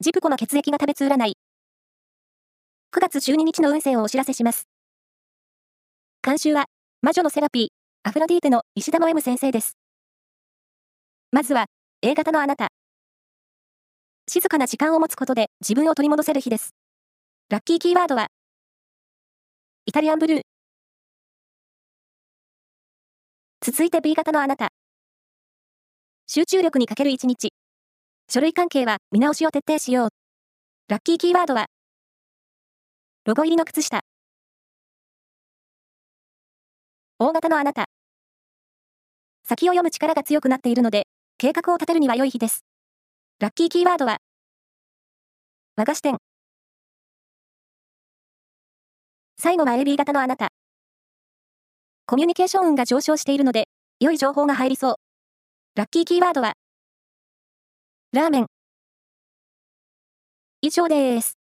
ジプコの血液が食べつ占い。9月12日の運勢をお知らせします。監修は、魔女のセラピー、アフロディーテの石田の M 先生です。まずは、A 型のあなた。静かな時間を持つことで自分を取り戻せる日です。ラッキーキーワードは、イタリアンブルー。続いて B 型のあなた。集中力に欠ける一日。書類関係は見直しを徹底しよう。ラッキーキーワードは、ロゴ入りの靴下。大型のあなた。先を読む力が強くなっているので、計画を立てるには良い日です。ラッキーキーワードは、和菓子店。最後は AB 型のあなた。コミュニケーション運が上昇しているので、良い情報が入りそう。ラッキーキーワードは、ラーメン。以上です。